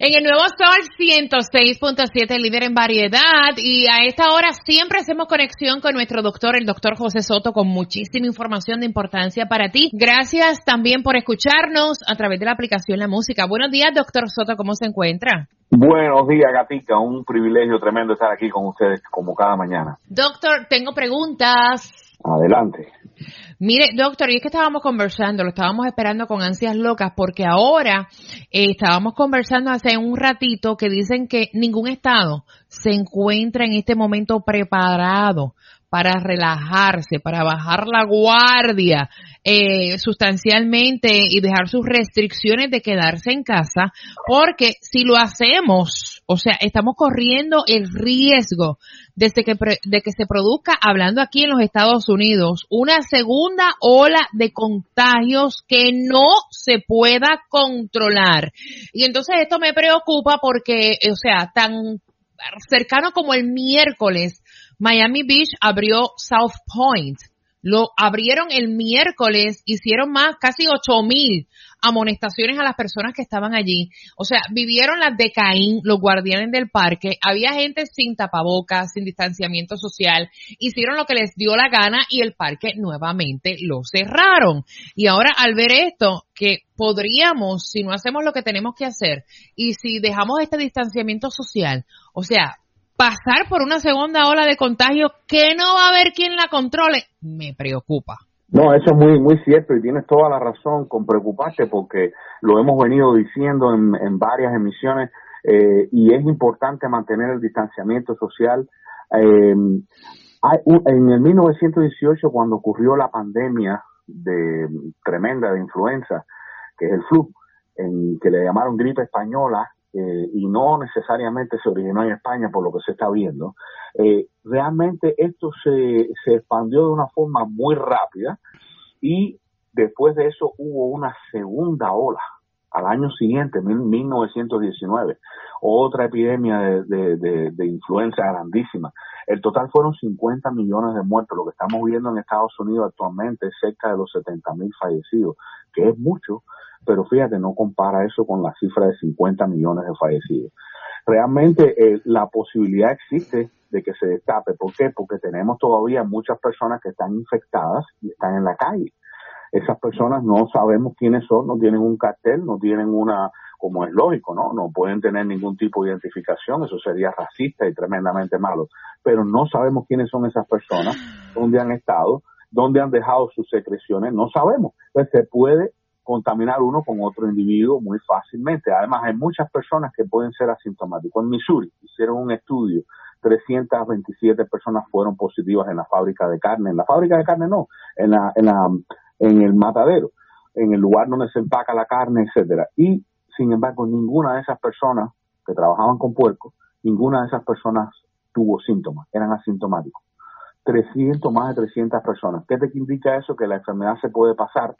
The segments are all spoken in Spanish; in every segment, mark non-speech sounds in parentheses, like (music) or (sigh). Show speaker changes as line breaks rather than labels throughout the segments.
En el nuevo Sol 106.7, líder en variedad, y a esta hora siempre hacemos conexión con nuestro doctor, el doctor José Soto, con muchísima información de importancia para ti. Gracias también por escucharnos a través de la aplicación La Música. Buenos días, doctor Soto, ¿cómo se encuentra?
Buenos días, Gatica. Un privilegio tremendo estar aquí con ustedes como cada mañana.
Doctor, tengo preguntas.
Adelante.
Mire, doctor, y es que estábamos conversando, lo estábamos esperando con ansias locas, porque ahora eh, estábamos conversando hace un ratito que dicen que ningún estado se encuentra en este momento preparado para relajarse, para bajar la guardia eh, sustancialmente y dejar sus restricciones de quedarse en casa, porque si lo hacemos, o sea, estamos corriendo el riesgo desde que, de que se produzca, hablando aquí en los Estados Unidos, una segunda ola de contagios que no se pueda controlar. Y entonces esto me preocupa porque, o sea, tan cercano como el miércoles, Miami Beach abrió South Point. Lo abrieron el miércoles, hicieron más, casi ocho mil amonestaciones a las personas que estaban allí. O sea, vivieron las de Caín, los guardianes del parque. Había gente sin tapabocas, sin distanciamiento social. Hicieron lo que les dio la gana y el parque nuevamente lo cerraron. Y ahora al ver esto, que podríamos, si no hacemos lo que tenemos que hacer y si dejamos este distanciamiento social, o sea, pasar por una segunda ola de contagio que no va a haber quien la controle, me preocupa.
No, eso es muy muy cierto y tienes toda la razón con preocuparse porque lo hemos venido diciendo en, varias emisiones eh, y es importante mantener el distanciamiento social. Eh, en el 1918, cuando ocurrió la pandemia de tremenda de influenza, que es el flu, en que le llamaron gripe española, eh, y no necesariamente se originó en España por lo que se está viendo, eh, realmente esto se, se expandió de una forma muy rápida y después de eso hubo una segunda ola al año siguiente, 1919, otra epidemia de, de, de, influenza grandísima. El total fueron 50 millones de muertos. Lo que estamos viendo en Estados Unidos actualmente es cerca de los 70 mil fallecidos, que es mucho, pero fíjate, no compara eso con la cifra de 50 millones de fallecidos. Realmente eh, la posibilidad existe de que se destape. ¿Por qué? Porque tenemos todavía muchas personas que están infectadas y están en la calle. Esas personas no sabemos quiénes son, no tienen un cartel, no tienen una, como es lógico, ¿no? No pueden tener ningún tipo de identificación, eso sería racista y tremendamente malo. Pero no sabemos quiénes son esas personas, dónde han estado, dónde han dejado sus secreciones, no sabemos. Entonces se puede contaminar uno con otro individuo muy fácilmente. Además, hay muchas personas que pueden ser asintomáticos. En Missouri hicieron un estudio, 327 personas fueron positivas en la fábrica de carne. En la fábrica de carne no, en, la, en, la, en el matadero, en el lugar donde se empaca la carne, etcétera. Y, sin embargo, ninguna de esas personas que trabajaban con puerco, ninguna de esas personas tuvo síntomas, eran asintomáticos. 300, más de 300 personas. ¿Qué te indica eso? Que la enfermedad se puede pasar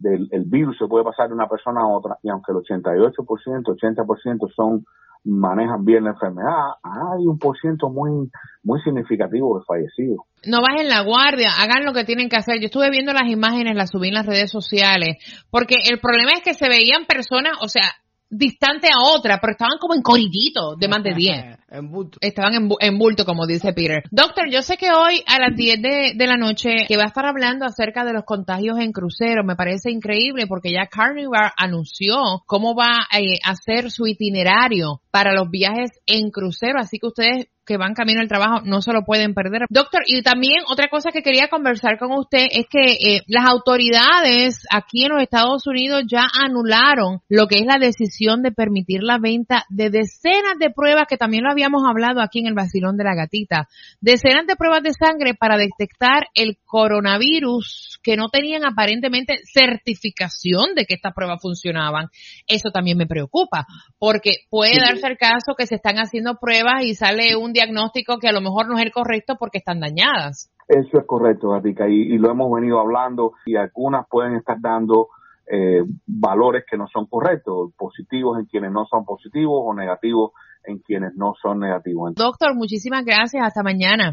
del el virus se puede pasar de una persona a otra y aunque el 88%, 80% son manejan bien la enfermedad, hay un por ciento muy muy significativo de fallecidos.
No bajen la guardia, hagan lo que tienen que hacer. Yo estuve viendo las imágenes, las subí en las redes sociales, porque el problema es que se veían personas, o sea, distante a otra, pero estaban como en corillito de más de 10. (laughs) en bulto. Estaban en, bulto, como dice Peter. Doctor, yo sé que hoy a las 10 de, la noche que va a estar hablando acerca de los contagios en crucero. Me parece increíble porque ya Carnival anunció cómo va eh, a hacer su itinerario para los viajes en crucero. Así que ustedes que van camino al trabajo no se lo pueden perder. Doctor, y también otra cosa que quería conversar con usted es que eh, las autoridades aquí en los Estados Unidos ya anularon lo que es la decisión de permitir la venta de decenas de pruebas, que también lo habíamos hablado aquí en el vacilón de la gatita, decenas de pruebas de sangre para detectar el coronavirus que no tenían aparentemente certificación de que estas pruebas funcionaban. Eso también me preocupa, porque puede darse el caso que se están haciendo pruebas y sale un diagnóstico que a lo mejor no es el correcto porque están dañadas.
Eso es correcto, Gatica, y, lo hemos venido hablando y algunas pueden estar dando eh, valores que no son correctos, positivos en quienes no son positivos o negativos en quienes no son negativos.
Doctor, muchísimas gracias. Hasta mañana.